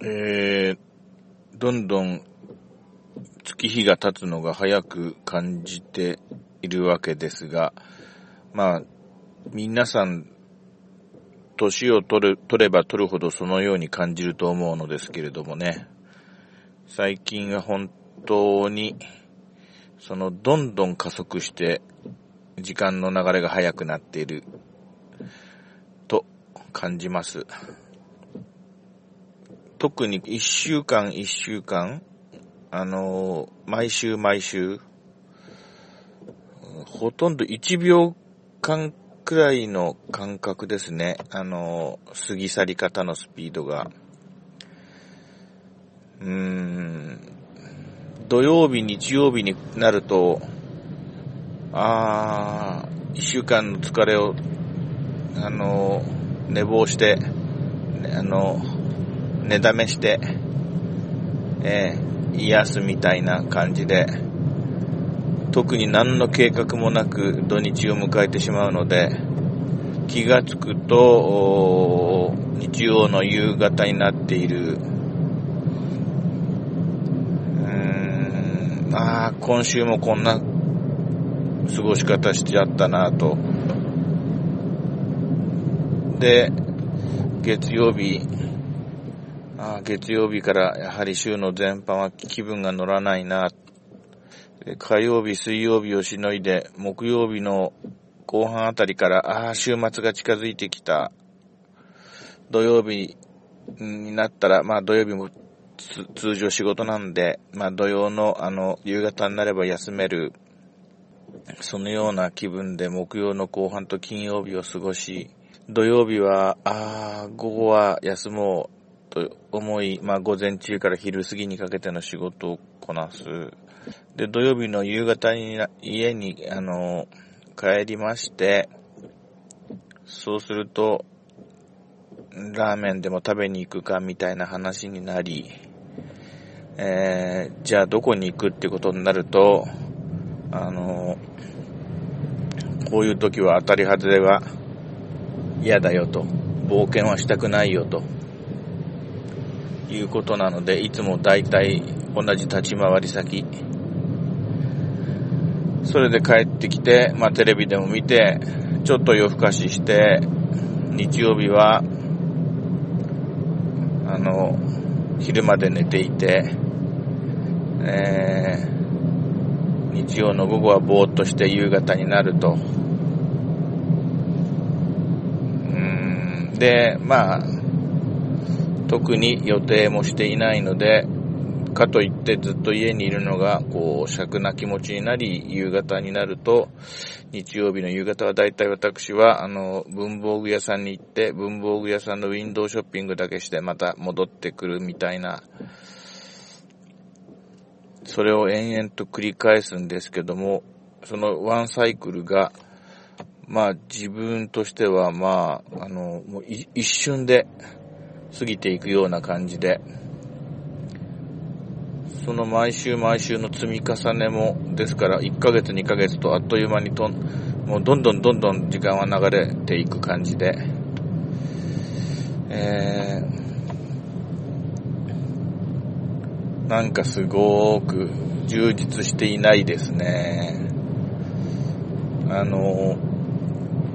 えー、どんどん月日が経つのが早く感じているわけですが、まあ、皆さん、年を取る、取れば取るほどそのように感じると思うのですけれどもね、最近は本当に、その、どんどん加速して、時間の流れが速くなっている、と感じます。特に一週間一週間、あの毎週毎週、ほとんど1秒間くらいの感覚ですね。あの過ぎ去り方のスピードが。うーん、土曜日、日曜日になると、あー、一週間の疲れを、あの、寝坊して、あの、寝だめして、えー、癒すみたいな感じで、特に何の計画もなく土日を迎えてしまうので、気がつくと、日曜の夕方になっている。うーん、ああ、今週もこんな過ごし方しちゃったなと。で、月曜日、あ月曜日からやはり週の前半は気分が乗らないな。火曜日、水曜日をしのいで、木曜日の後半あたりから、ああ、週末が近づいてきた。土曜日になったら、まあ土曜日も通常仕事なんで、まあ土曜のあの、夕方になれば休める。そのような気分で木曜の後半と金曜日を過ごし、土曜日は、ああ、午後は休もう。と思い、まあ午前中から昼過ぎにかけての仕事をこなす。で、土曜日の夕方に家に、あの、帰りまして、そうすると、ラーメンでも食べに行くかみたいな話になり、えー、じゃあどこに行くってことになると、あの、こういう時は当たり外れは嫌だよと、冒険はしたくないよと、いうことなので、いつも大体同じ立ち回り先。それで帰ってきて、まあテレビでも見て、ちょっと夜更かしして、日曜日は、あの、昼まで寝ていて、えー、日曜の午後はぼーっとして夕方になると。うんで、まあ、特に予定もしていないので、かといってずっと家にいるのが、こう、尺な気持ちになり、夕方になると、日曜日の夕方は大体私は、あの、文房具屋さんに行って、文房具屋さんのウィンドウショッピングだけして、また戻ってくるみたいな、それを延々と繰り返すんですけども、そのワンサイクルが、まあ自分としてはまあ、あの、もう一瞬で、過ぎていくような感じで、その毎週毎週の積み重ねも、ですから1ヶ月2ヶ月とあっという間にともうどんどんどんどん時間は流れていく感じで、えー、なんかすごく充実していないですね。あの、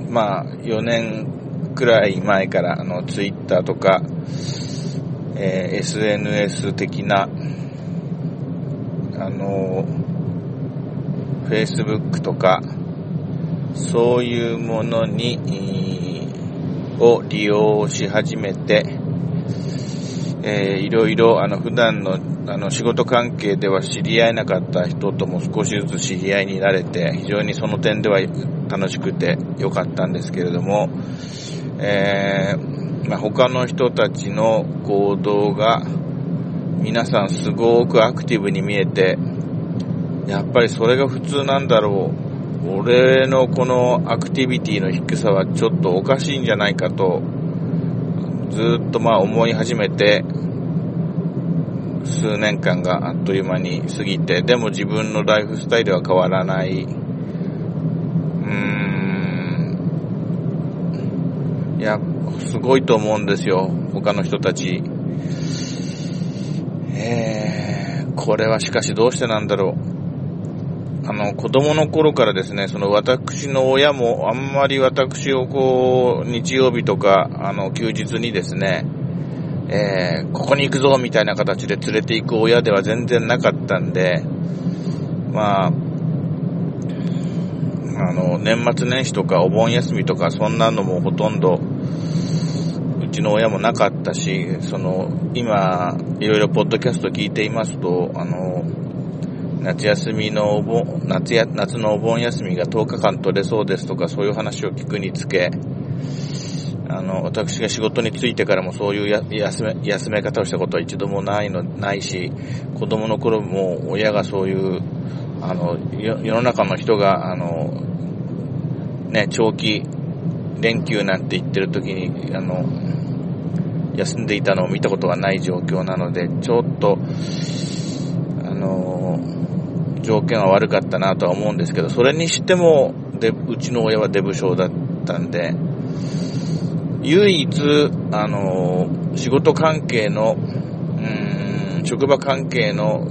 まあ、4年くらい前から、あの、ツイッターとか、えー、SNS 的な、あの、Facebook とか、そういうものに、を利用し始めて、えー、いろいろ、あの、普段の、あの、仕事関係では知り合えなかった人とも少しずつ知り合いになれて、非常にその点では楽しくて良かったんですけれども、えー、まあ、他の人たちの行動が皆さんすごくアクティブに見えて、やっぱりそれが普通なんだろう。俺のこのアクティビティの低さはちょっとおかしいんじゃないかと、ずっとまあ思い始めて、数年間があっという間に過ぎて、でも自分のライフスタイルは変わらない。うーんいや、すごいと思うんですよ。他の人たち。えー、これはしかしどうしてなんだろう。あの、子供の頃からですね、その私の親もあんまり私をこう、日曜日とか、あの、休日にですね、えー、ここに行くぞみたいな形で連れて行く親では全然なかったんで、まあ、あの、年末年始とかお盆休みとかそんなのもほとんど、ちの親もなかったし、その、今、いろいろポッドキャスト聞いていますと、あの、夏休みのお盆、夏や、夏のお盆休みが10日間取れそうですとか、そういう話を聞くにつけ、あの、私が仕事に就いてからもそういう休め、休め方をしたことは一度もないの、ないし、子供の頃も親がそういう、あの、世の中の人が、あの、ね、長期連休なんて言ってる時に、あの、休んでいたのを見たことがない状況なので、ちょっと、あの、条件は悪かったなとは思うんですけど、それにしても、で、うちの親はデブ症だったんで、唯一、あの、仕事関係の、うーん、職場関係の、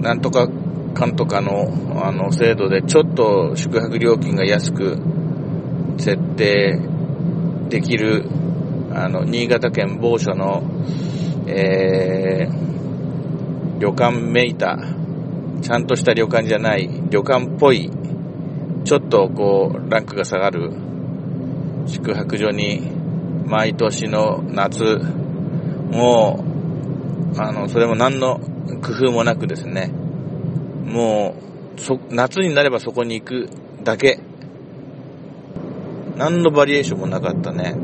なんとかかんとかの、あの、制度で、ちょっと宿泊料金が安く設定できる、あの、新潟県某所の、えー、旅館めいたちゃんとした旅館じゃない、旅館っぽい、ちょっとこう、ランクが下がる宿泊所に、毎年の夏、もう、あの、それも何の工夫もなくですね、もう、そ、夏になればそこに行くだけ。何のバリエーションもなかったね。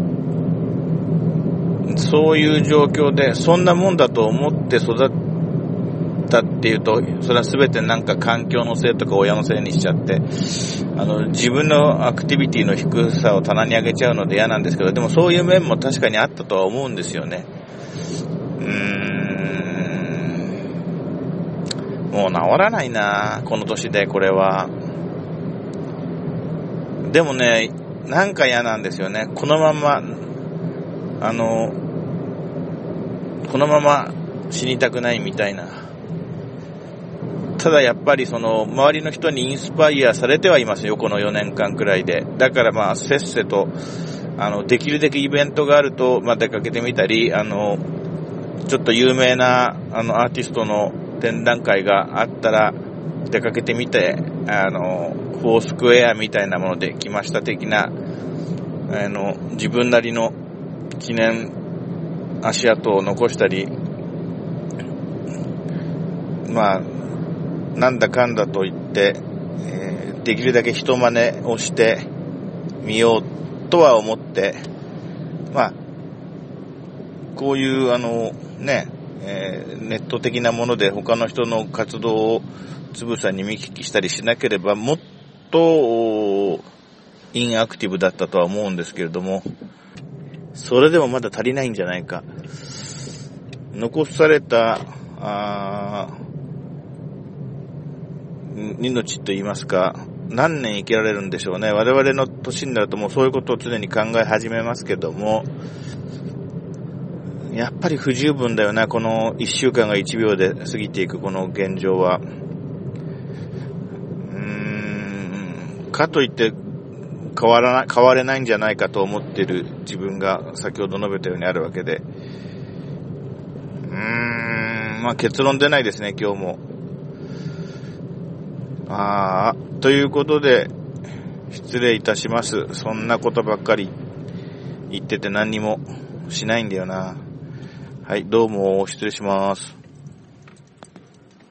そういう状況で、そんなもんだと思って育ったっていうと、それは全てなんか環境のせいとか親のせいにしちゃって、あの、自分のアクティビティの低さを棚に上げちゃうので嫌なんですけど、でもそういう面も確かにあったとは思うんですよね。うーん。もう治らないなこの年でこれは。でもね、なんか嫌なんですよね。このまま、あの、このまま死にたくないみたいな。ただやっぱりその周りの人にインスパイアされてはいますよ、この4年間くらいで。だからまあせっせと、あの、できるだけイベントがあると、まあ出かけてみたり、あの、ちょっと有名なあのアーティストの展覧会があったら出かけてみて、あの、フォースクエアみたいなもので来ました的な、あの、自分なりの記念足跡を残したり、まあ、なんだかんだと言って、えー、できるだけ人真似をしてみようとは思って、まあ、こういうあの、ね、えー、ネット的なもので他の人の活動をつぶさに見聞きしたりしなければもっとインアクティブだったとは思うんですけれども、それでもまだ足りないんじゃないか。残された、あ命と言いますか、何年生きられるんでしょうね。我々の年になるともうそういうことを常に考え始めますけども、やっぱり不十分だよな、この1週間が1秒で過ぎていくこの現状は。うーん、かといって変わらない、変われないんじゃないかと思ってる自分が先ほど述べたようにあるわけで。うーん、まあ結論出ないですね、今日も。ああ、ということで、失礼いたします。そんなことばっかり言ってて何にもしないんだよな。はい、どうも失礼します。